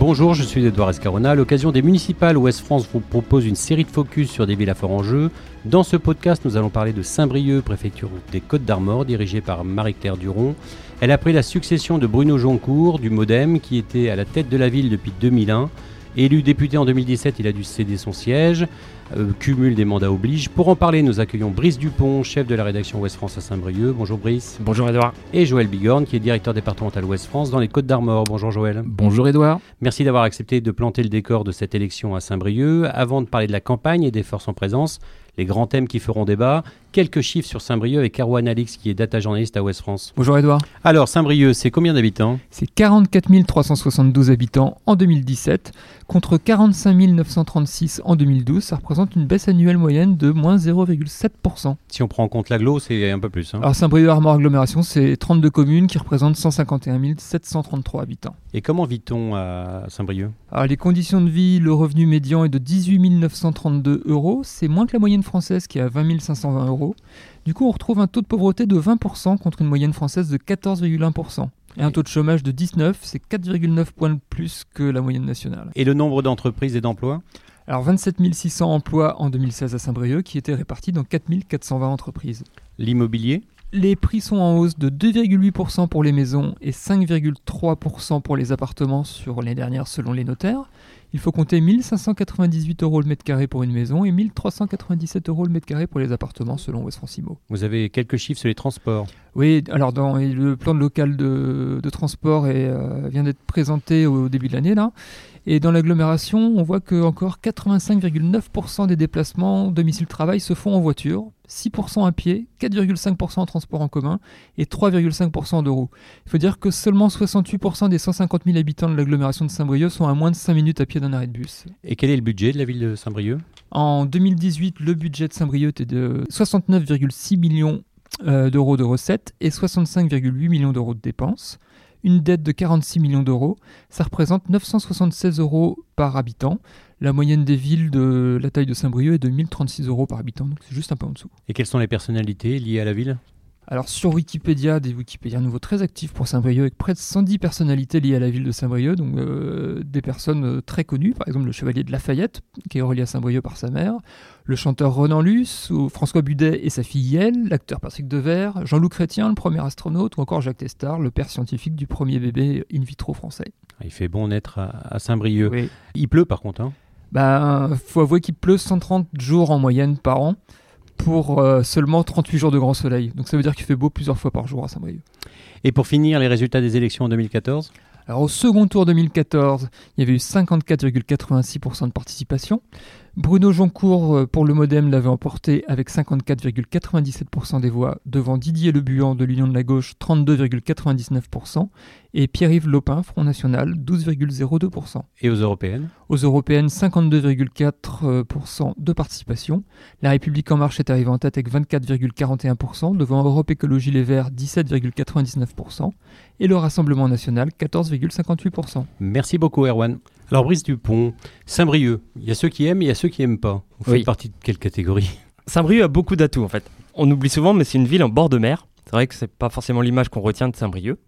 Bonjour, je suis Edouard Escarona. À l'occasion des municipales, Ouest France vous propose une série de focus sur des villes à fort enjeu. Dans ce podcast, nous allons parler de Saint-Brieuc, préfecture des Côtes d'Armor, dirigée par Marie-Claire Duron. Elle a pris la succession de Bruno Joncourt, du Modem, qui était à la tête de la ville depuis 2001. Élu député en 2017, il a dû céder son siège. Euh, cumul des mandats oblige. Pour en parler, nous accueillons Brice Dupont, chef de la rédaction Ouest France à Saint-Brieuc. Bonjour Brice. Bonjour Edouard. Et Joël Bigorne, qui est directeur départemental Ouest France dans les Côtes d'Armor. Bonjour Joël. Bonjour Edouard. Merci d'avoir accepté de planter le décor de cette élection à Saint-Brieuc. Avant de parler de la campagne et des forces en présence, les grands thèmes qui feront débat. Quelques chiffres sur Saint-Brieuc avec Erwan Alix qui est data journaliste à Ouest France. Bonjour Edouard. Alors Saint-Brieuc, c'est combien d'habitants? C'est 44 372 habitants en 2017 contre 45 936 en 2012. Ça représente une baisse annuelle moyenne de moins 0,7%. Si on prend en compte l'agglo, c'est un peu plus. Hein. Alors Saint-Brieuc-Armor Agglomération, c'est 32 communes qui représentent 151 733 habitants. Et comment vit-on à Saint-Brieuc? Alors les conditions de vie, le revenu médian est de 18 932 euros. C'est moins que la moyenne française qui est à 20 520 euros. Du coup, on retrouve un taux de pauvreté de 20% contre une moyenne française de 14,1%. Et un taux de chômage de 19, c'est 4,9 points de plus que la moyenne nationale. Et le nombre d'entreprises et d'emplois? Alors 27 600 emplois en 2016 à Saint-Brieuc qui étaient répartis dans 4 420 entreprises. L'immobilier? Les prix sont en hausse de 2,8% pour les maisons et 5,3% pour les appartements sur l'année dernière selon les notaires. Il faut compter 1598 euros le mètre carré pour une maison et 1397 euros le mètre carré pour les appartements selon West Francimo. Vous avez quelques chiffres sur les transports? Oui, alors dans le plan de local de, transport euh, vient d'être présenté au, début de l'année là. Et dans l'agglomération, on voit que encore 85,9% des déplacements domicile-travail se font en voiture, 6% à pied, 4,5% en transport en commun et 3,5% de roues. Il faut dire que seulement 68% des 150 000 habitants de l'agglomération de Saint-Brieuc sont à moins de 5 minutes à pied d'un arrêt de bus. Et quel est le budget de la ville de Saint-Brieuc? En 2018, le budget de Saint-Brieuc était de 69,6 millions euh, d'euros de recettes et 65,8 millions d'euros de dépenses une dette de 46 millions d'euros. Ça représente 976 euros par habitant. La moyenne des villes de la taille de Saint-Brieuc est de 1036 euros par habitant, donc c'est juste un peu en dessous. Et quelles sont les personnalités liées à la ville? Alors sur Wikipédia, des Wikipédiens nouveau très actifs pour Saint-Brieuc, avec près de 110 personnalités liées à la ville de Saint-Brieuc, donc euh, des personnes euh, très connues, par exemple le chevalier de Lafayette, qui est relié à Saint-Brieuc par sa mère, le chanteur Renan Luce, ou François Budet et sa fille Yel, l'acteur Patrick Devers, Jean-Loup Chrétien, le premier astronaute, ou encore Jacques Testard, le père scientifique du premier bébé in vitro français. Il fait bon naître à, Saint-Brieuc. Il pleut par contre. Hein. Ben, faut avouer qu'il pleut 130 jours en moyenne par an pour euh, seulement 38 jours de grand soleil. Donc ça veut dire qu'il fait beau plusieurs fois par jour à Saint-Brieuc. Et pour finir, les résultats des élections en 2014 alors au second tour 2014, il y avait eu 54,86% de participation. Bruno Joncourt euh, pour le Modem l'avait emporté avec 54,97% des voix devant Didier Le Buan de l'Union de la gauche 32,99% et Pierre-Yves Lopin Front National 12,02%. Et aux européennes? Aux européennes 52,4% de participation. La République en marche est arrivée en tête avec 24,41% devant Europe Écologie Les Verts 17,99% et le Rassemblement National 14,58%. Merci beaucoup Erwan. Alors Brice Dupont, Saint-Brieuc, il y a ceux qui aiment et il y a ceux qui n'aiment pas. Vous faites partie de quelle catégorie? Saint-Brieuc a beaucoup d'atouts en fait. On oublie souvent, mais c'est une ville en bord de mer. C'est vrai que c'est pas forcément l'image qu'on retient de Saint-Brieuc.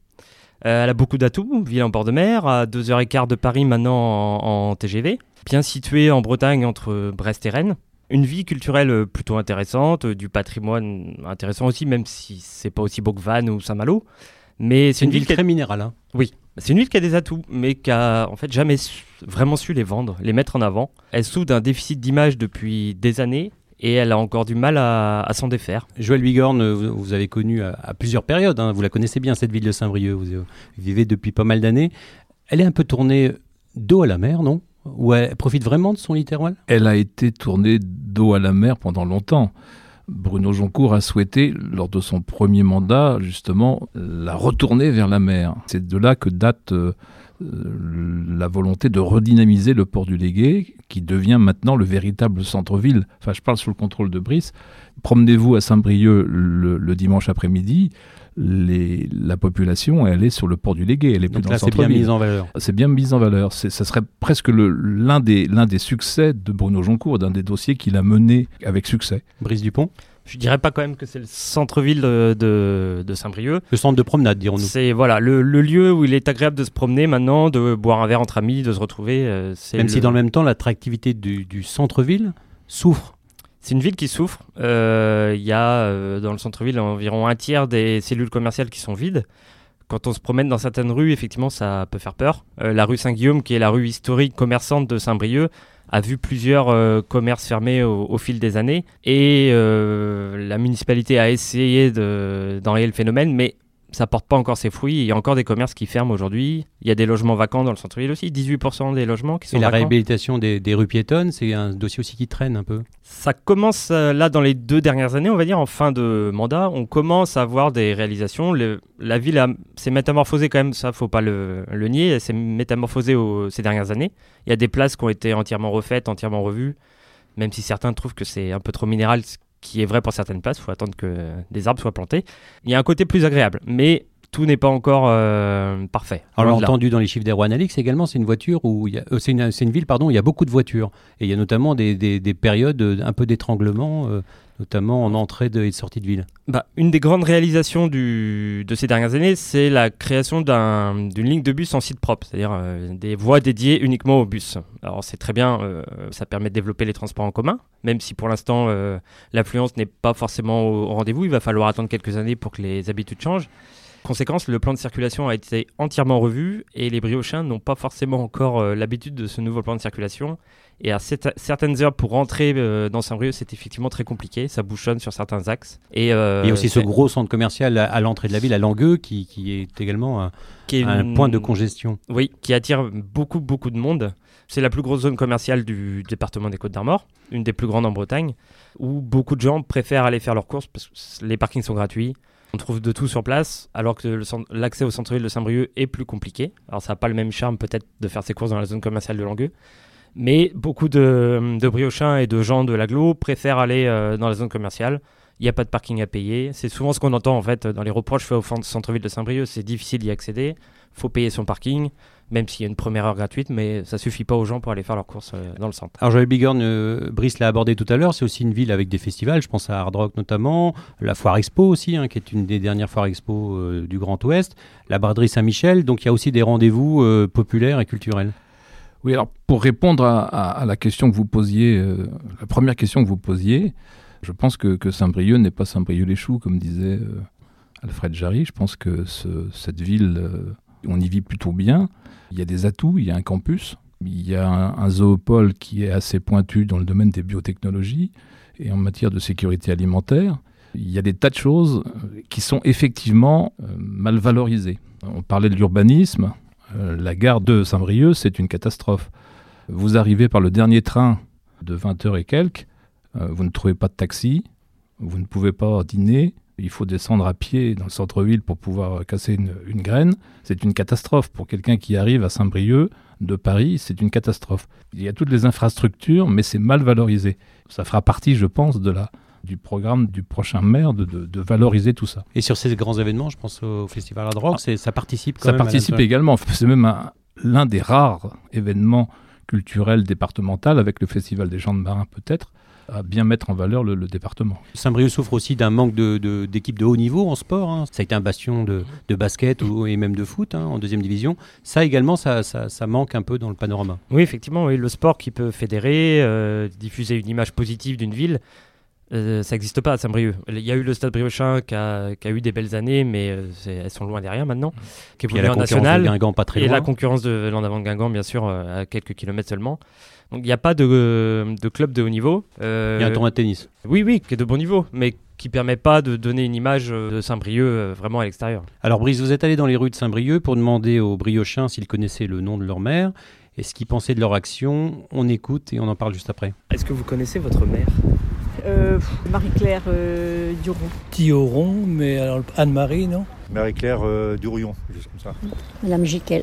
Euh, elle a beaucoup d'atouts, ville en bord de mer, à 2h15 de Paris maintenant en, TGV, bien située en Bretagne entre Brest et Rennes. Une vie culturelle plutôt intéressante, du patrimoine intéressant aussi, même si c'est pas aussi beau que Vannes ou Saint-Malo. Mais c'est une, ville, très minérale. Hein. Oui, c'est une ville qui a des atouts, mais qui a en fait jamais vraiment su les vendre, les mettre en avant. Elle souffre d'un déficit d'image depuis des années et elle a encore du mal à, s'en défaire. Joël Bigorne, vous, avez connu à, plusieurs périodes, hein. vous la connaissez bien cette ville de Saint-Brieuc, vous, vivez depuis pas mal d'années. Elle est un peu tournée dos à la mer, non? Ou elle profite vraiment de son littoral? Elle a été tournée dos à la mer pendant longtemps. Bruno Joncourt a souhaité, lors de son premier mandat, justement, la retourner vers la mer. C'est de là que date euh, la volonté de redynamiser le port du Légué, qui devient maintenant le véritable centre-ville. Enfin, je parle sous le contrôle de Brice. Promenez-vous à Saint-Brieuc le dimanche après-midi la population, elle est sur le port du Légué, elle est plus dans là, c'est bien mis en valeur. C'est bien mis en valeur. ça serait presque l'un des, des succès de Bruno Joncourt, d'un des dossiers qu'il a mené avec succès. Brice Dupont? Je dirais pas quand même que c'est le centre-ville de, de, de Saint-Brieuc. Le centre de promenade, dirons-nous. C'est voilà le, le lieu où il est agréable de se promener maintenant, de boire un verre entre amis, de se retrouver. euh, c'est Même le- si dans le même temps, l'attractivité du, du centre-ville souffre. C'est une ville qui souffre. Euh, Il y a euh, dans le centre-ville environ un tiers des cellules commerciales qui sont vides. Quand on se promène dans certaines rues, effectivement, ça peut faire peur. Euh, la rue Saint-Guillaume, qui est la rue historique commerçante de Saint-Brieuc, a vu plusieurs euh, commerces fermés au, fil des années. Et euh, la municipalité a essayé de- d'enrayer le phénomène, mais ça porte pas encore ses fruits. Il y a encore des commerces qui ferment aujourd'hui. Il y a des logements vacants dans le centre-ville aussi, 18% des logements qui sont Et la vacants. réhabilitation des, des rues piétonnes, c'est un dossier aussi qui traîne un peu. Ça commence euh, là dans les deux dernières années, on va dire, en fin de mandat. On commence à voir des réalisations. Le- la ville s'est métamorphosée quand même, ça faut pas le, le nier. Elle s'est métamorphosée au- ces dernières années. Il y a des places qui ont été entièrement refaites, entièrement revues, même si certains trouvent que c'est un peu trop minéral, qui est vrai pour certaines places. Il faut attendre que des arbres soient plantés. Il y a un côté plus agréable, mais tout n'est pas encore euh, parfait. Alors, entendu dans les chiffres d'Aero Analytics également, c'est une voiture où euh, c'est une, ville pardon, où il y a beaucoup de voitures et il y a notamment des, des- des périodes euh, un peu d'étranglement, euh, notamment en entrée de- et de sortie de ville. Bah, une des grandes réalisations du, de ces dernières années, c'est la création d'un- d'une ligne de bus en site propre, c'est-à-dire des voies dédiées uniquement aux bus. Alors c'est très bien, ça permet de développer les transports en commun, même si pour l'instant l'affluence n'est pas forcément au, au rendez-vous, il va falloir attendre quelques années pour que les habitudes changent. Conséquence, le plan de circulation a été entièrement revu et les briochins n'ont pas forcément encore euh, l'habitude de ce nouveau plan de circulation. Et à certaines heures pour rentrer euh, dans Saint-Brieuc, c'est effectivement très compliqué. Ça bouchonne sur certains axes. Et, euh, il y a aussi ce gros centre commercial à, à l'entrée de la ville, à Langueux, qui, qui est également un, qui est un point de congestion. Oui, qui attire beaucoup, beaucoup de monde. C'est la plus grosse zone commerciale du département des Côtes-d'Armor, une des plus grandes en Bretagne, où beaucoup de gens préfèrent aller faire leurs courses parce que les parkings sont gratuits. On trouve de tout sur place, alors que l'accès au centre-ville de Saint-Brieuc est plus compliqué. Alors ça n'a pas le même charme peut-être de faire ses courses dans la zone commerciale de Langueux. Mais beaucoup de, briochins et de gens de l'agglo préfèrent aller euh, dans la zone commerciale. Il n'y a pas de parking à payer. C'est souvent ce qu'on entend en fait dans les reproches faits au centre-ville de Saint-Brieuc. C'est difficile d'y accéder. faut payer son parking, même s'il y a une première heure gratuite, mais ça suffit pas aux gens pour aller faire leurs courses euh, dans le centre. Alors Joël Bigorne, euh, Brice l'a abordé tout à l'heure, c'est aussi une ville avec des festivals, je pense à Hard Rock notamment, la Foire Expo aussi, hein, qui est une des dernières foires Expo euh, du Grand Ouest, la Braderie Saint-Michel, donc il y a aussi des rendez-vous euh, populaires et culturels. Oui, alors pour répondre à, à- à la question que vous posiez, euh, la première question que vous posiez, je pense que, que Saint-Brieuc n'est pas Saint-Brieuc-les-Choux, comme disait euh, Alfred Jarry. Je pense que ce- cette ville, euh, on y vit plutôt bien. Il y a des atouts, il y a un campus, il y a un, zoopole qui est assez pointu dans le domaine des biotechnologies et en matière de sécurité alimentaire. Il y a des tas de choses euh, qui sont effectivement euh, mal valorisées. On parlait de l'urbanisme. Euh, la gare de Saint-Brieuc, c'est une catastrophe. Vous arrivez par le dernier train de 20h et quelques, vous ne trouvez pas de taxi, vous ne pouvez pas dîner, il faut descendre à pied dans le centre-ville pour pouvoir casser une, une graine. C'est une catastrophe. Pour quelqu'un qui arrive à Saint-Brieuc de Paris, c'est une catastrophe. Il y a toutes les infrastructures, mais c'est mal valorisé. Ça fera partie, je pense, de la, du programme du prochain maire de, de- de valoriser tout ça. Et sur ces grands événements, je pense au Festival Hard Rock, c'est- ça participe quand Ça même. à participe la- également. C'est même un- l'un des rares événements culturels départementaux, avec le Festival des Champs de Marins peut-être, à bien mettre en valeur le, le département. Saint-Brieuc souffre aussi d'un manque de- de- d'équipes de, haut niveau en sport. hein. Ça a été un bastion de, de basket ou, et même de foot hein, en deuxième division. Ça également, ça, ça- ça manque un peu dans le panorama. Oui, effectivement, oui, le sport qui peut fédérer, euh, diffuser une image positive d'une ville, euh, ça n'existe pas à Saint-Brieuc. Il y a eu le Stade Briochin qui a, qui a eu des belles années, mais euh, elles sont loin derrière maintenant, qui est Puis il y a la en concurrence national. de Guingamp pas très et loin. la concurrence de Landavant de Guingamp, bien sûr, euh, à quelques kilomètres seulement. Donc il n'y a pas de, de club de haut niveau. Euh, Il y a un tournoi de tennis. Oui, oui, qui est de bon niveau, mais qui permet pas de donner une image euh, de Saint-Brieuc euh, vraiment à l'extérieur. Alors Brice, vous êtes allé dans les rues de Saint-Brieuc pour demander aux briochins s'ils connaissaient le nom de leur mère et ce qu'ils pensaient de leur action? On écoute et on en parle juste après. Est-ce que vous connaissez votre mère Euh, Marie-Claire euh, Duron. Thioron, mais alors Anne-Marie, non? Marie-Claire euh, Durion, juste comme ça. Madame Jiquel.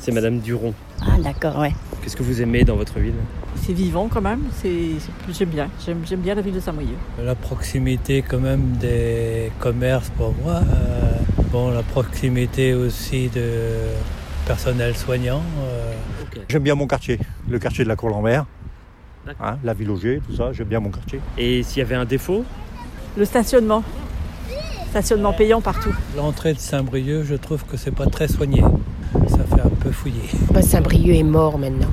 C'est Madame Duron. Ah d'accord, ouais. Qu'est-ce que vous aimez dans votre ville? C'est vivant quand même, j'aime bien. J'aime, j'aime bien la ville de Saint-Brieuc. La proximité quand même des commerces pour moi. Euh, bon, la proximité aussi de personnel soignant. euh, J'aime bien mon quartier, le quartier de la Cour-Lambert. Hein, la ville Auger, tout ça, j'aime bien mon quartier. Et s'il y avait un défaut? Le stationnement. Stationnement payant partout. L'entrée de Saint-Brieuc, je trouve que c'est pas très soigné. Un peu fouillé. Bah, Saint-Brieuc est mort maintenant.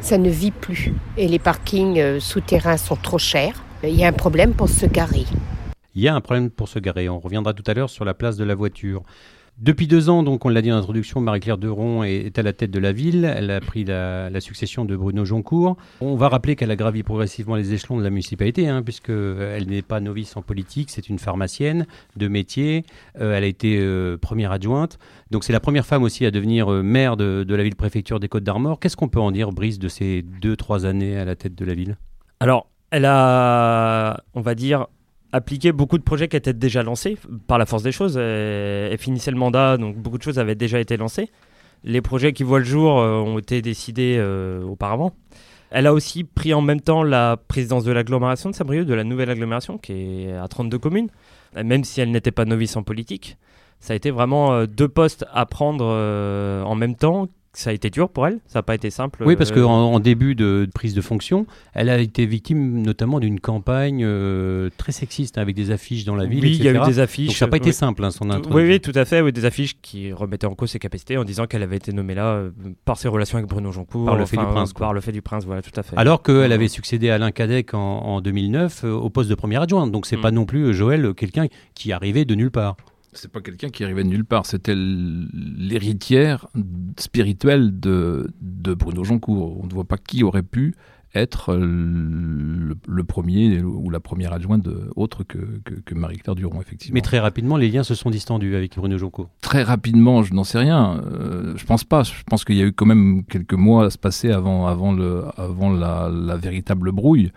Ça ne vit plus. Et les parkings euh, souterrains sont trop chers. Il y a un problème pour se garer. Il y a un problème pour se garer. On reviendra tout à l'heure sur la place de la voiture. Depuis deux ans, donc on l'a dit en introduction, Marie-Claire Deron est, à la tête de la ville. Elle a pris la, succession de Bruno Joncourt. On va rappeler qu'elle a gravi progressivement les échelons de la municipalité, hein, puisque elle n'est pas novice en politique. C'est une pharmacienne de métier. Euh, elle a été euh, première adjointe. Donc c'est la première femme aussi à devenir euh, maire de, de la ville-préfecture des Côtes d'Armor. Qu'est-ce qu'on peut en dire, Brice, de ces deux, trois années à la tête de la ville? Alors, elle a, on va dire, appliqué beaucoup de projets qui étaient déjà lancés par la force des choses. Elle, elle finissait le mandat, donc beaucoup de choses avaient déjà été lancées. Les projets qui voient le jour euh, ont été décidés euh, auparavant. Elle a aussi pris en même temps la présidence de l'agglomération de Saint-Brieuc, de la nouvelle agglomération, qui est à 32 communes. Même si elle n'était pas novice en politique, ça a été vraiment euh, deux postes à prendre euh, en même temps. Ça a été dur pour elle, ça n'a pas été simple. Oui, parce euh, qu'en en début de prise de fonction, elle a été victime notamment d'une campagne euh, très sexiste avec des affiches dans la ville. Oui, il y a eu des affiches. Donc ça n'a pas été oui. simple, hein, son introduction. Oui, oui, tout à fait. Oui, des affiches qui remettaient en cause ses capacités en disant qu'elle avait été nommée là euh, par ses relations avec Bruno Joncourt. Par le fait du prince, quoi. Par le fait du prince, voilà, tout à fait. Alors qu'elle avait succédé à Alain Cadec en, en 2009 euh, au poste de première adjointe. Donc c'est Mm. pas non plus Joël, quelqu'un qui arrivait de nulle part. C'est pas quelqu'un qui arrivait de nulle part, c'était l'héritière spirituelle de, de Bruno Joncourt. On ne voit pas qui aurait pu être le, le premier ou la première adjointe de, autre que, que, que Marie-Claire Duron, effectivement. Mais très rapidement, les liens se sont distendus avec Bruno Joncourt. Très rapidement, je n'en sais rien. Euh, je pense pas. Je pense qu'il y a eu quand même quelques mois à se passer avant, avant, le, avant la, la véritable brouille.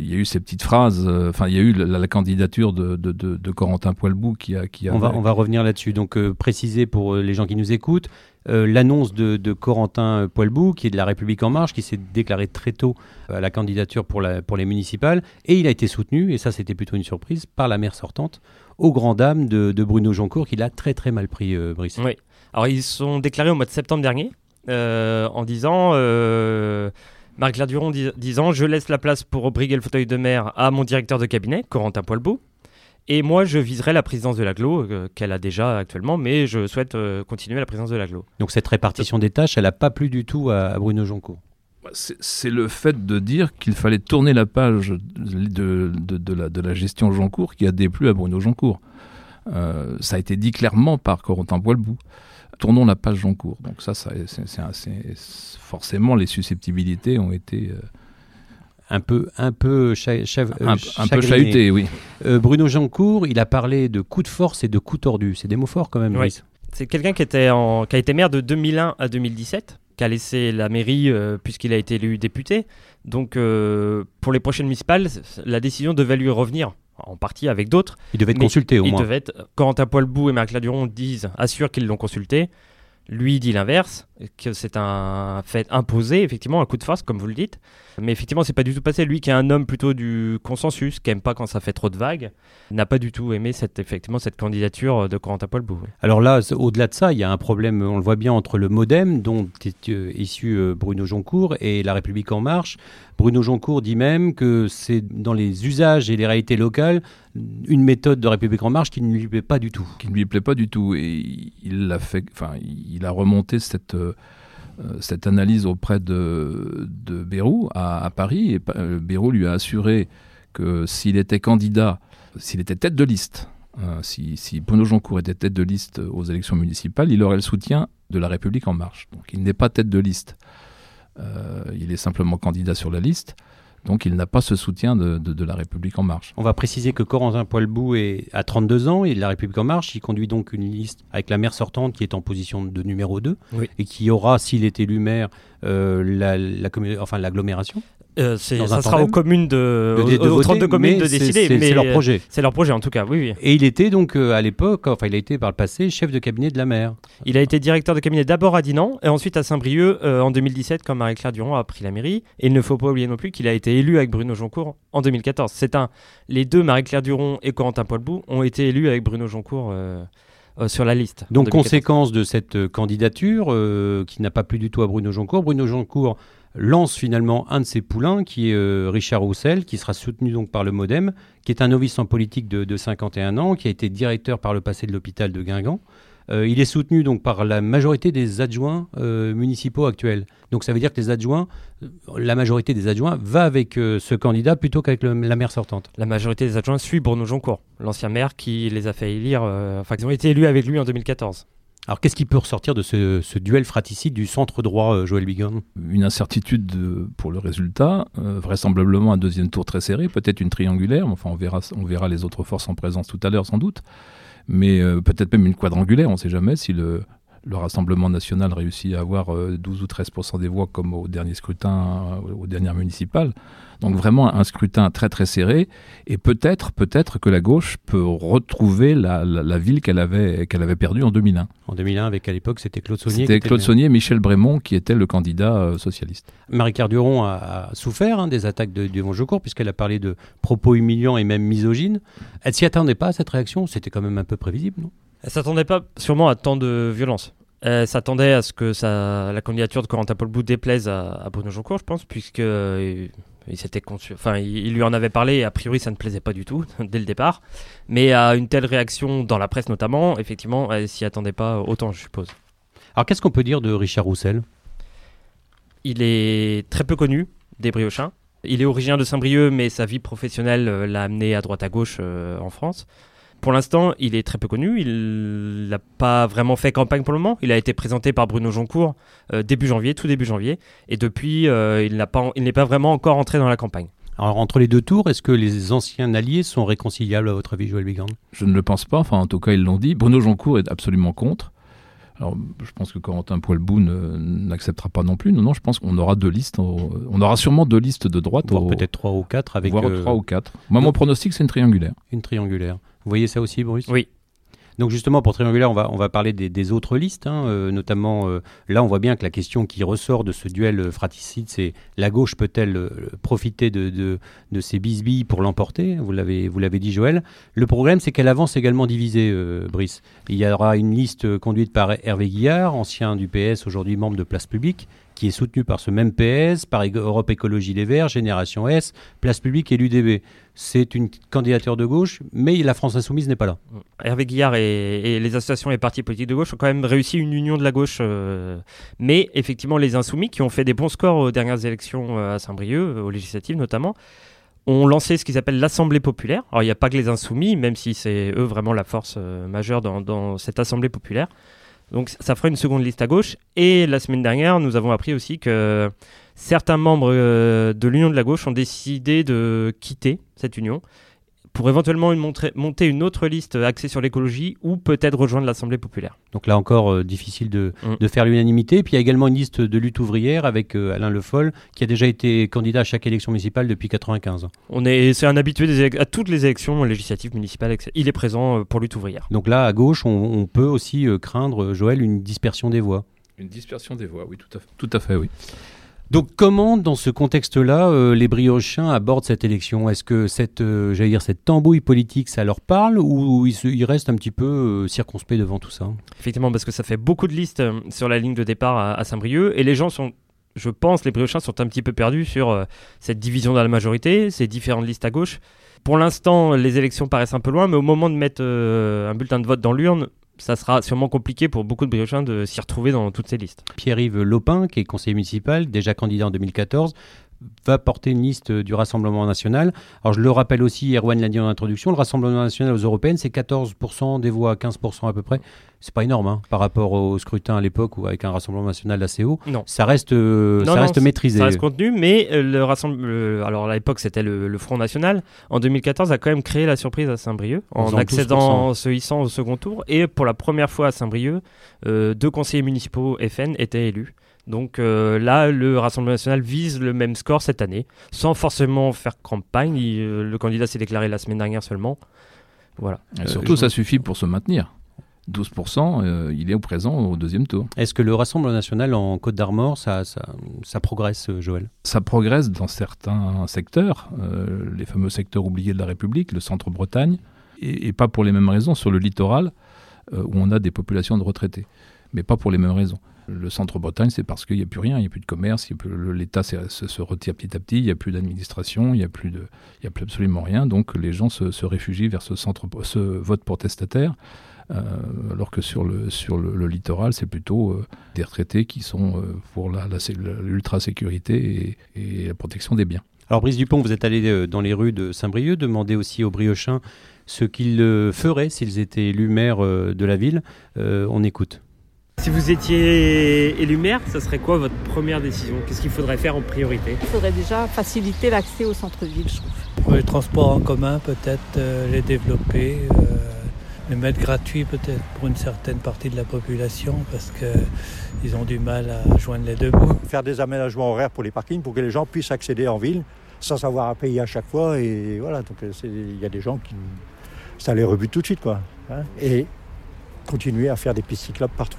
Il y a eu ces petites phrases. euh, Enfin, il y a eu la, la candidature de, de, de, de Corentin Poilbou qui a, qui a. On va, on va revenir là-dessus. Donc, euh, préciser pour euh, les gens qui nous écoutent, euh, l'annonce de, de Corentin Poilbou, qui est de La République En Marche, qui s'est déclaré très tôt à la candidature pour, la, pour les municipales, et il a été soutenu, et ça c'était plutôt une surprise, par la maire sortante, aux grand dames de, de Bruno Joncourt, qui l'a très très mal pris, euh, Brice. Oui. Alors, ils sont déclarés au mois de septembre dernier euh, en disant. Euh, Marie-Claire Duron dis- disant Je laisse la place pour briguer le fauteuil de maire à mon directeur de cabinet, Corentin Poilbeau. Et moi, je viserai la présidence de l'aglo, euh, qu'elle a déjà actuellement, mais je souhaite euh, continuer la présidence de l'aglo. Donc cette répartition des tâches, elle n'a pas plu du tout à, à Bruno Joncourt. C'est c'est le fait de dire qu'il fallait tourner la page de, de, de la, de la gestion Joncourt qui a déplu à Bruno Joncourt. Euh, ça a été dit clairement par Corentin Poilbou. Tournons la page Joncourt. Donc ça, ça c'est- forcément, les susceptibilités ont été euh, Un peu, un peu, cha- chav- euh, un, un peu chahutées, oui. Euh, Bruno Joncourt, il a parlé de coups de force et de coups tordus. C'est des mots forts quand même, Oui. C'est quelqu'un qui, était en- qui a été maire de 2001 à 2017, qui a laissé la mairie euh, puisqu'il a été élu député. Donc, euh, pour les prochaines municipales, la décision devait lui revenir, en partie avec d'autres. Il devait être Mais consulté au moins. devait être, Corentin Poilbou et Marie-Claire Duron disent, assurent qu'ils l'ont consulté. Lui dit l'inverse, que c'est un fait imposé, effectivement, un coup de force, comme vous le dites. Mais effectivement, c'est pas du tout passé. Lui, qui est un homme plutôt du consensus, qui aime pas quand ça fait trop de vagues, n'a pas du tout aimé cette, effectivement cette candidature de Corentin Poilbou. oui. Alors là, au-delà de ça, il y a un problème, on le voit bien, entre le modem dont est euh, issu euh, Bruno Joncourt et La République En Marche. Bruno Joncourt dit même que c'est dans les usages et les réalités locales une méthode de République En Marche qui ne lui plaît pas du tout. qui ne lui plaît pas du tout. Et il a fait, enfin, il a remonté cette euh, cette analyse auprès de, de Bérou à, Paris. Et euh, Bérou lui a assuré que s'il était candidat, s'il était tête de liste, euh, si, si Bruno Joncourt était tête de liste aux élections municipales, il aurait le soutien de la République en marche. Donc il n'est pas tête de liste. Il est simplement candidat sur la liste. Donc il n'a pas ce soutien de, de- de la République en marche. On va préciser que Corentin Poilbou est à 32 ans et La République En Marche, il conduit donc une liste avec la maire sortante qui est en position de numéro 2 Oui. et qui aura, s'il est élu maire, euh, la, enfin, l'agglomération. Euh, c'est- ça sera aux communes de, de, aux, de- de aux voter, 32 communes de décider. C'est mais c'est leur euh, projet. C'est leur projet en tout cas, oui, oui. Et il était donc euh, à l'époque, enfin il a été par le passé chef de cabinet de la maire. Il a été directeur de cabinet d'abord à Dinan et ensuite à Saint-Brieuc euh, en 2017 quand Marie-Claire Duron a pris la mairie. Et il ne faut pas oublier non plus qu'il a été élu avec Bruno Joncourt en 2014. C'est un, les deux Marie-Claire Duron et Corentin Poilbou ont été élus avec Bruno Joncourt euh, sur la liste. Donc 2014. conséquence de cette euh, candidature euh, qui n'a pas plu du tout à Bruno Joncourt, Bruno Joncourt lance finalement un de ses poulains, qui est euh, Richard Roussel, qui sera soutenu donc par le MoDem, qui est un novice en politique de, de 51 ans, qui a été directeur par le passé de l'hôpital de Guingamp. Euh, il est soutenu donc par la majorité des adjoints euh, municipaux actuels. Donc ça veut dire que les adjoints, la majorité des adjoints va avec ce candidat plutôt qu'avec la maire sortante. La majorité des adjoints suit Bruno Joncourt, l'ancien maire qui les a fait élire, enfin, ils ont été élus avec lui en 2014. Alors qu'est-ce qui peut ressortir de ce, duel fratricide du centre droit, euh, Joël Bigon? Une incertitude euh, pour le résultat, euh, vraisemblablement un deuxième tour très serré, peut-être une triangulaire, enfin on verra, on verra les autres forces en présence tout à l'heure sans doute, mais peut-être même une quadrangulaire, on ne sait jamais si le, le Rassemblement national réussit à avoir euh, 12 ou 13 des voix comme au dernier scrutin, euh, aux dernières municipales. Donc vraiment un scrutin très très serré, et peut-être peut-être que la gauche peut retrouver la, la- la ville qu'elle avait, qu'elle avait perdue en 2001. En 2001, avec à l'époque, c'était Claude Saunier. C'était était Claude Saunier et Michel Brémond qui étaient le candidat euh, socialiste. Marie-Claire Duron a, a souffert hein, des attaques de, de Joncourt, puisqu'elle a parlé de propos humiliants et même misogynes. Elle s'y attendait pas à cette réaction C'était quand même un peu prévisible, non? Elle s'attendait pas sûrement à tant de violence. Elle s'attendait à ce que la candidature de Corentin Paulbout déplaise à, à Bruno Joncourt, je pense, puisque euh, il s'était conçu, enfin, il, il lui en avait parlé et a priori ça ne plaisait pas du tout dès le départ. Mais à une telle réaction dans la presse notamment, effectivement, elle s'y attendait pas autant, je suppose. Alors qu'est-ce qu'on peut dire de Richard Roussel? Il est très peu connu des Briochins. Il est originaire de Saint-Brieuc, mais sa vie professionnelle euh, l'a amené à droite à gauche euh, en France. Pour l'instant, il est très peu connu. Il n'a pas vraiment fait campagne pour le moment. Il a été présenté par Bruno Joncourt euh, début janvier, tout début janvier. Et depuis, euh, il n'a pas- il n'est pas vraiment encore entré dans la campagne. Alors entre les deux tours, est-ce que les anciens alliés sont réconciliables à votre avis, Joël Bigan Je ne le pense pas, enfin en tout cas ils l'ont dit. Bruno Joncourt est absolument contre. Alors je pense que Corentin Poilbou ne- n'acceptera pas non plus. Non, non, je pense qu'on aura deux listes. au- on aura sûrement deux listes de droite. Voire au- peut-être trois ou quatre avec voire euh, trois ou quatre. Moi mon pronostic c'est une triangulaire. une triangulaire. Vous voyez ça aussi, Bruce Oui. Donc justement, pour triangulaire, on va, parler des, autres listes, hein, euh, notamment euh, là, on voit bien que la question qui ressort de ce duel euh, fratricide, c'est la gauche peut-elle profiter de, de, de ces bisbilles pour l'emporter? Vous l'avez, dit, Joël. Le problème, c'est qu'elle avance également divisée, Brice. Il y aura une liste conduite par Hervé Guillard, ancien du PS, aujourd'hui membre de Place Publique, qui est soutenu par ce même PS, par Europe Écologie Les Verts, Génération S, Place Publique et l'UDB. C'est une candidature de gauche, mais la France Insoumise n'est pas là. Hervé Guillard et, les associations et partis politiques de gauche ont quand même réussi une union de la gauche. euh, mais effectivement, les Insoumis, qui ont fait des bons scores aux dernières élections euh, à Saint-Brieuc, euh, aux législatives notamment, ont lancé ce qu'ils appellent l'Assemblée populaire. Alors, il n'y a pas que les Insoumis, même si c'est eux vraiment la force majeure dans cette Assemblée populaire. Donc, ça fera une seconde liste à gauche. Et la semaine dernière, nous avons appris aussi que certains membres euh, de l'Union de la gauche ont décidé de quitter cette union pour éventuellement une montrer- monter une autre liste axée sur l'écologie ou peut-être rejoindre l'Assemblée populaire. Donc là encore, euh, difficile de, Mm. de faire l'unanimité. Puis il y a également une liste de lutte ouvrière avec euh, Alain Le Foll, qui a déjà été candidat à chaque élection municipale depuis 95. On est, c'est un habitué des à toutes les élections législatives municipales. Il est présent euh, pour lutte ouvrière. Donc là, à gauche, on, on peut aussi euh, craindre, Joël, une dispersion des voix. Une dispersion des voix, oui, tout à fait. Tout à fait, oui. Donc comment, dans ce contexte-là, euh, les briochins abordent cette élection? Est-ce que cette, euh, j'allais dire, cette tambouille politique, ça leur parle ou ils, restent un petit peu euh, circonspects devant tout ça? Effectivement, parce que ça fait beaucoup de listes sur la ligne de départ à, Saint-Brieuc et les gens sont, je pense, les briochins sont un petit peu perdus sur cette division dans la majorité, ces différentes listes à gauche. Pour l'instant, les élections paraissent un peu loin, mais au moment de mettre un bulletin de vote dans l'urne, ça sera sûrement compliqué pour beaucoup de briochins de s'y retrouver dans toutes ces listes. Pierre-Yves Lopin, qui est conseiller municipal, déjà candidat en 2014, va porter une liste du Rassemblement national. Alors je le rappelle aussi, Erwan l'a dit en introduction, le Rassemblement national aux européennes, c'est 14% des voix, 15% à peu près. C'est pas énorme hein, par rapport au scrutin à l'époque où avec un Rassemblement national assez haut. Non. Ça reste, euh, Non, ça non, reste maîtrisé. Ça reste contenu, mais euh, le rassemblement. alors à l'époque, c'était le, le Front National. En 2014, a quand même créé la surprise à Saint-Brieuc En accédant, en se hissant au second tour. Et pour la première fois à Saint-Brieuc, euh, deux conseillers municipaux FN étaient élus. Donc euh, là, le Rassemblement national vise le même score cette année, sans forcément faire campagne. Il- euh, le candidat s'est déclaré la semaine dernière seulement. Voilà. Et Euh, surtout, ça suffit pour se maintenir. 12%, euh, il est au présent au deuxième tour. Est-ce que le Rassemblement national en Côte d'Armor, ça, ça, ça progresse, Joël? Ça progresse dans certains secteurs, euh, les fameux secteurs oubliés de la République, le centre-Bretagne, et, et pas pour les mêmes raisons sur le littoral, euh, où on a des populations de retraités, mais pas pour les mêmes raisons. Le centre-Bretagne, c'est parce qu'il n'y a plus rien, il n'y a plus de commerce, l'État se, retire petit à petit, il n'y a plus d'administration, il n'y a, plus absolument rien. Donc les gens se, réfugient vers ce, centre, ce vote protestataire. euh, alors que sur le, sur le, littoral, c'est plutôt euh, des retraités qui sont euh, pour l'ultra-sécurité et, la protection des biens. Alors Brice Dupont, vous êtes allé dans les rues de Saint-Brieuc, demander aussi aux Briochins ce qu'ils feraient s'ils étaient élus maire euh, de la ville. On écoute. Si vous étiez élu maire, ça serait quoi votre première décision? Qu'est-ce qu'il faudrait faire en priorité? Il faudrait déjà faciliter l'accès au centre-ville, je trouve. Pour les transports en commun, peut-être euh, les développer, euh, les mettre gratuits peut-être pour une certaine partie de la population parce qu'ils ont du mal à joindre les deux bouts. Faire des aménagements horaires pour les parkings pour que les gens puissent accéder en ville sans avoir à payer à chaque fois. Et voilà, donc euh, il y a des gens qui. Ça les rebute tout de suite, quoi. hein. et continuer à faire des pistes cyclables partout.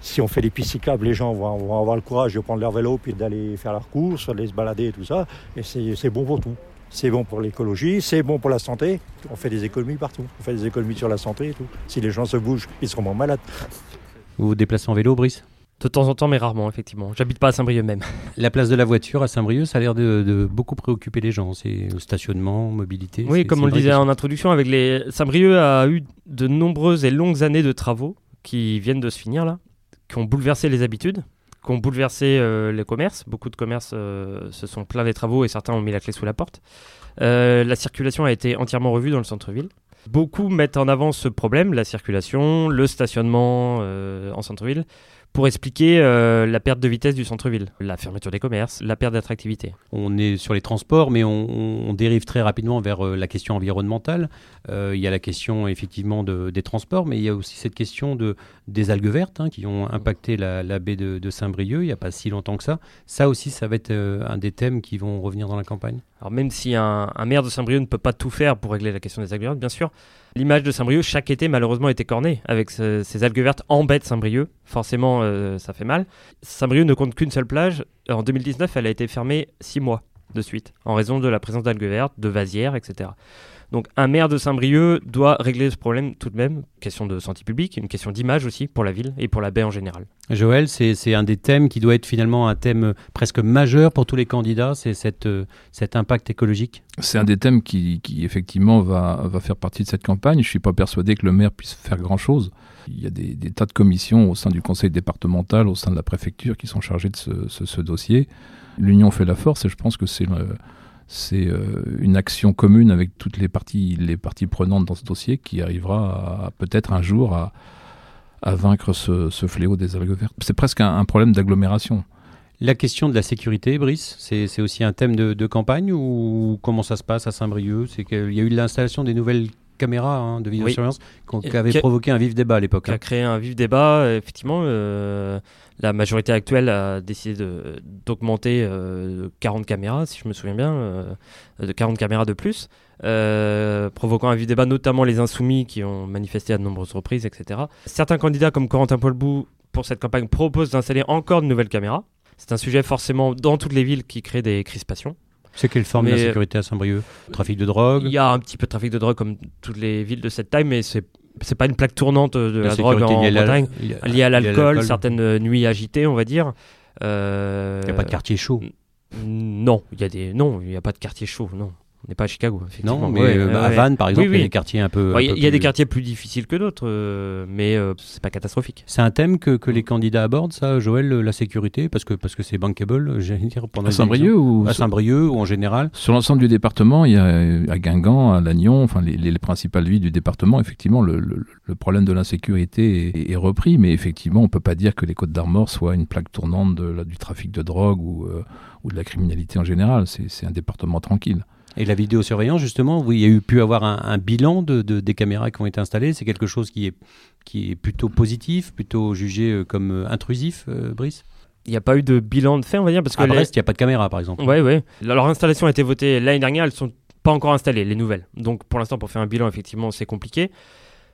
Si on fait des pistes cyclables, les gens vont, vont avoir le courage de prendre leur vélo puis d'aller faire leurs courses, d'aller se balader et tout ça. Et c'est bon pour tout. C'est bon pour l'écologie, c'est bon pour la santé. On fait des économies partout. On fait des économies sur la santé et tout. Si les gens se bougent, ils seront moins malades. Vous vous déplacez en vélo, Brice? De temps en temps, mais rarement, effectivement. J'habite pas à Saint-Brieuc même. La place de la voiture à Saint-Brieuc, ça a l'air de, de beaucoup préoccuper les gens. C'est le stationnement, mobilité. Oui, comme on le disait en introduction, avec les Saint-Brieuc a eu de nombreuses et longues années de travaux qui viennent de se finir là, qui ont bouleversé les habitudes, qui ont bouleversé euh, les commerces. Beaucoup de commerces euh, se sont plaints des travaux et certains ont mis la clé sous la porte. Euh, la circulation a été entièrement revue dans le centre-ville. Beaucoup mettent en avant ce problème, la circulation, le stationnement en centre-ville, pour expliquer euh, la perte de vitesse du centre-ville, la fermeture des commerces, la perte d'attractivité. On est sur les transports, mais on, dérive très rapidement vers euh, la question environnementale. Euh, il y a la question effectivement de- des transports, mais il y a aussi cette question de, des algues vertes hein, qui ont impacté la, baie de, Saint-Brieuc il n'y a pas si longtemps que ça. Ça aussi, ça va être un des thèmes qui vont revenir dans la campagne. Alors même si un, maire de Saint-Brieuc ne peut pas tout faire pour régler la question des algues vertes, bien sûr, l'image de Saint-Brieuc chaque été malheureusement était cornée avec ce- ces algues vertes de Saint-Brieuc. Forcément, euh, ça fait mal. Saint-Brieuc ne compte qu'une seule plage. En 2019, elle a été fermée six mois de suite en raison de la présence d'algues vertes, de vasières, etc. Donc un maire de Saint-Brieuc doit régler ce problème tout de même. Question de santé publique, une question d'image aussi pour la ville et pour la baie en général. Joël, c'est c'est un des thèmes qui doit être finalement un thème presque majeur pour tous les candidats, c'est cette, euh, cet impact écologique? C'est un des thèmes qui, qui, effectivement va, va faire partie de cette campagne. Je ne suis pas persuadé que le maire puisse faire grand-chose. Il y a des, des tas de commissions au sein du conseil départemental, au sein de la préfecture qui sont chargées de ce, ce- ce dossier. L'union fait la force et je pense que c'est le- c'est euh, une action commune avec toutes les parties, les parties prenantes dans ce dossier qui arrivera peut-être un jour à, à vaincre ce, ce fléau des algues vertes. C'est presque un, problème d'agglomération. La question de la sécurité, Brice, c'est c'est aussi un thème de, de campagne ou comment ça se passe à Saint-Brieuc? C'est qu'il y a eu l'installation des nouvelles caméras hein, de vidéosurveillance qui avait provoqué un vif débat à l'époque. qui a hein. créé un vif débat. Euh, Effectivement, euh, la majorité actuelle a décidé d'augmenter euh, de 40 caméras, si je me souviens bien, euh, de 40 caméras de plus, provoquant un vif débat, notamment les insoumis qui ont manifesté à de nombreuses reprises, etc. Certains candidats comme Corentin Paulbou, pour cette campagne, proposent d'installer encore de nouvelles caméras. C'est un sujet forcément dans toutes les villes qui crée des crispations. C'est quelle forme Mais- d'insécurité à Saint-Brieuc? Trafic de drogue? Il y a un petit peu de trafic de drogue comme toutes les villes de cette taille, mais c'est c'est pas une plaque tournante de la, drogue sécurité en liée Bretagne. liée à- l'alcool, certaines euh, nuits agitées, on va dire. Euh, Il n'y a pas de quartier chaud? Non, il y a des non, il y a pas de quartier chaud, non. On n'est pas à Chicago, effectivement. Non, mais Ouais, euh, ouais, à. Vannes, par exemple, Oui, il y a des quartiers un peu. Un Il y a- peu il y a des plus- quartiers plus difficiles que d'autres, euh, mais euh, c'est pas catastrophique. C'est un thème que, que les candidats abordent, ça, Joël, la sécurité, parce que parce que c'est bankable, j'allais dire pendant À Saint-Brieuc ou à Saint-Brieuc ou en général. Sur l'ensemble du département, il y a euh, à Guingamp, à Lannion, enfin les, les- les principales villes du département, effectivement, le, le- le problème de l'insécurité est, est repris, mais effectivement, on ne peut pas dire que les Côtes d'Armor soient une plaque tournante de la- du trafic de drogue ou, euh, ou de la criminalité en général. C'est un département tranquille. Et la vidéosurveillance, justement, oui, il y a eu pu avoir un, un bilan de, de- des caméras qui ont été installées. C'est quelque chose qui est, qui est plutôt positif, plutôt jugé euh, comme euh, intrusif, euh, Brice? Il n'y a pas eu de bilan de fait, on va dire, parce que À les- Brest, il n'y a pas de caméra, par exemple. Ouais, ouais. Leur installation a été votée l'année dernière, elles sont pas encore installées, les nouvelles. Donc pour l'instant, pour faire un bilan, effectivement, c'est compliqué.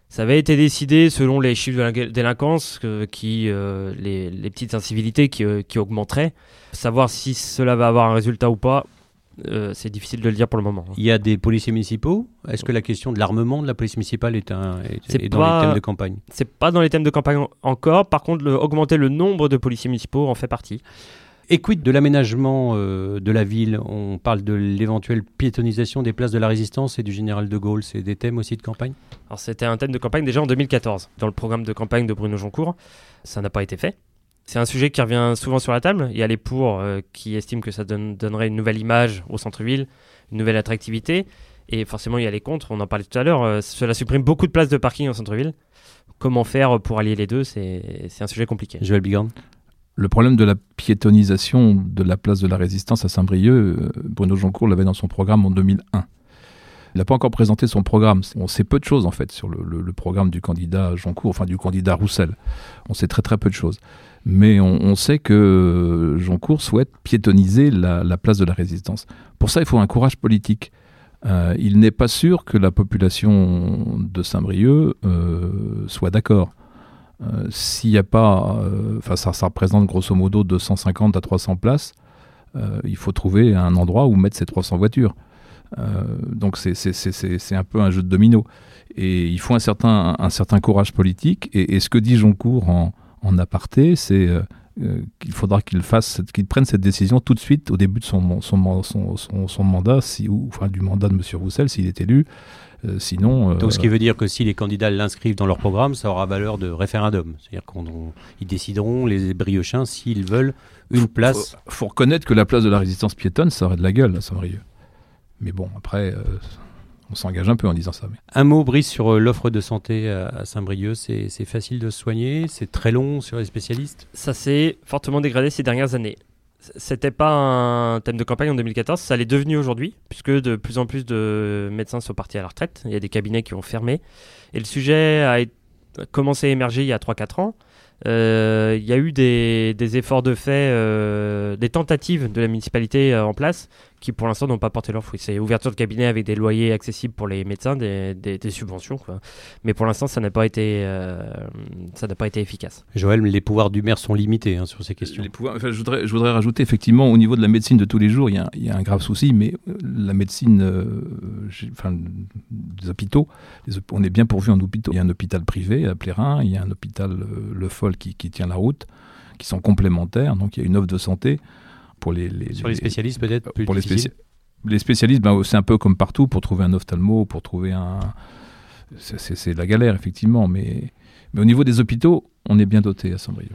Ça avait été décidé selon les chiffres de la délinquance, qui, euh, les, les petites incivilités qui, euh, qui augmenteraient. Savoir si cela va avoir un résultat ou pas, euh, c'est difficile de le dire pour le moment. Il y a des policiers municipaux. Est-ce que la question de l'armement de la police municipale est, un, est, dans les thèmes de campagne? C'est pas dans les thèmes de campagne en- encore. Par contre, le- augmenter le nombre de policiers municipaux en fait partie. Et quid de l'aménagement euh, de la ville? On parle de l'éventuelle piétonisation des places de la Résistance et du Général de Gaulle. C'est des thèmes aussi de campagne? Alors c'était un thème de campagne déjà en 2014 dans le programme de campagne de Bruno Joncourt. Ça n'a pas été fait. C'est un sujet qui revient souvent sur la table. Il y a les pour euh, qui estiment que ça donne- donnerait une nouvelle image au centre-ville, une nouvelle attractivité. Et forcément, il y a les contre. On en parlait tout à l'heure. euh, cela supprime beaucoup de places de parking au centre-ville. Comment faire pour allier les deux? C'est un sujet compliqué. Joël Bigorne Le problème de la piétonisation de la place de la Résistance à Saint-Brieuc, euh, Bruno Joncourt l'avait dans son programme en 2001. Il n'a pas encore présenté son programme. On sait peu de choses en fait sur le, le- le programme du candidat Joncourt, enfin du candidat Roussel. On sait très très peu de choses. Mais on, sait que Joncourt souhaite piétoniser la, la place de la Résistance. Pour ça, il faut un courage politique. Euh, il n'est pas sûr que la population de Saint-Brieuc euh, soit d'accord. Euh, S'il n'y a pas, enfin ça, représente grosso modo 250 à 300 places, il faut trouver un endroit où mettre ces 300 voitures. Donc c'est- un peu un jeu de domino. Et il faut un certain, un certain courage politique. Et, et ce que dit Joncourt en, en aparté, c'est euh, euh, qu'il faudra qu'il fasse, qu'il prenne cette décision tout de suite au début de son, son, son, son- son mandat, si, ou enfin du mandat de M. Roussel, s'il est élu. Euh, sinon, euh, Donc, ce qui veut dire que si les candidats l'inscrivent dans leur programme, ça aura valeur de référendum. C'est-à-dire qu'ils décideront, les briochins, s'ils veulent une place. Faut, faut reconnaître que la place de la résistance piétonne, ça aurait de la gueule à Saint-Brieuc. Mais bon, après, on s'engage un peu en disant ça. Mais... Un mot, Brice, sur euh, l'offre de santé à, Saint-Brieuc. C'est c'est facile de se soigner? C'est très long sur les spécialistes? Ça s'est fortement dégradé ces dernières années. C'était pas un thème de campagne en 2014, ça l'est devenu aujourd'hui, puisque de plus en plus de médecins sont partis à la retraite. Il y a des cabinets qui ont fermé. Et le sujet a commencé à émerger il y a 3-4 ans. Euh, il y a eu des, des efforts de fait, euh, des tentatives de la municipalité euh, en place qui pour l'instant n'ont pas porté leurs fruits. C'est ouverture de cabinet avec des loyers accessibles pour les médecins, des, des- des subventions. Quoi. Mais pour l'instant, ça n'a pas été, euh, ça n'a pas été efficace. Joël, les pouvoirs du maire sont limités hein, sur ces questions. Les pouvoirs- enfin, je, voudrais, je voudrais rajouter, effectivement, au niveau de la médecine de tous les jours, il y a, il y a un grave souci, mais euh, la médecine euh, enfin, des hôpitaux, les on est bien pourvu en hôpitaux. Il y a un hôpital privé à Plérin, il y a un hôpital euh, Le Foll qui, qui tient la route, qui sont complémentaires, donc il y a une offre de santé pour les... les- Sur les spécialistes, peut-être plus pour les, difficile spéci- les spécialistes, ben, c'est un peu comme partout pour trouver un ophtalmo, pour trouver un. C'est c'est- c'est la galère, effectivement, mais, mais au niveau des hôpitaux, on est bien doté à Saint-Brieuc.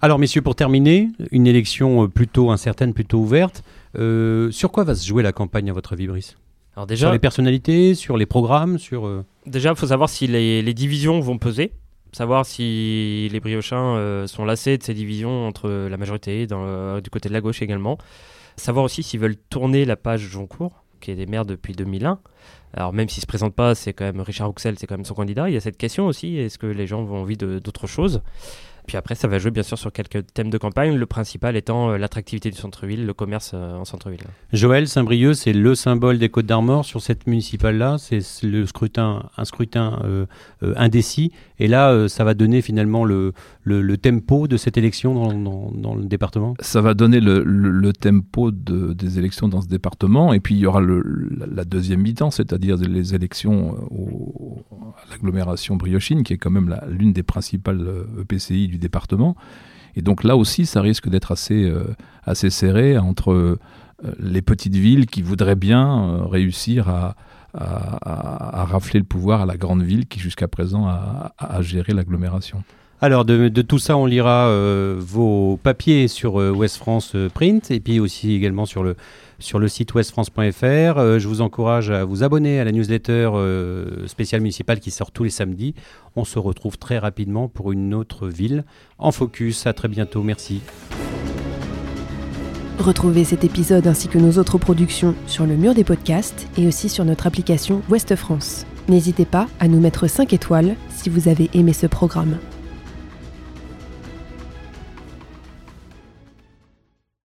Alors, messieurs, pour terminer, une élection euh, plutôt incertaine, plutôt ouverte. Euh, sur quoi va se jouer la campagne, à votre avis, Brice? Alors déjà, Sur les personnalités, sur les programmes, sur... euh, Déjà, il faut savoir si les, les divisions vont peser, savoir si les briochins euh, sont lassés de ces divisions entre la majorité, le- du côté de la gauche également. Savoir aussi s'ils veulent tourner la page Joncourt, qui est des maires depuis 2001. Alors même s'il se présente pas, c'est quand même Richard Rouxel, c'est quand même son candidat. Il y a cette question aussi, est-ce que les gens ont envie d'autre chose? Puis après, ça va jouer bien sûr sur quelques thèmes de campagne, le principal étant euh, l'attractivité du centre-ville, le commerce euh, en centre-ville. Joël, Saint-Brieuc, c'est le symbole des Côtes d'Armor sur cette municipale-là. C'est le scrutin, un scrutin euh, euh, indécis. Et là, euh, ça va donner finalement le, le, le tempo de cette élection dans, dans- dans le département? Ça va donner le, le- le tempo de- des élections dans ce département, et puis il y aura le- la, la deuxième mi-temps, c'est-à-dire les élections au- l'agglomération briochine, qui est quand même l'une des principales euh, EPCI du département. Et donc là aussi, ça risque d'être assez, euh, assez serré entre euh, les petites villes qui voudraient bien réussir à, à- rafler le pouvoir à la grande ville qui jusqu'à présent a géré l'agglomération. Alors, de, tout ça, on lira euh, vos papiers sur euh, Ouest France euh, Print et puis aussi également sur le, sur le site westfrance.fr. Euh, je vous encourage à vous abonner à la newsletter euh, spéciale municipale qui sort tous les samedis. On se retrouve très rapidement pour une autre ville en focus. À très bientôt. Merci. Retrouvez cet épisode ainsi que nos autres productions sur le mur des podcasts et aussi sur notre application Ouest France. N'hésitez pas à nous mettre 5 étoiles si vous avez aimé ce programme.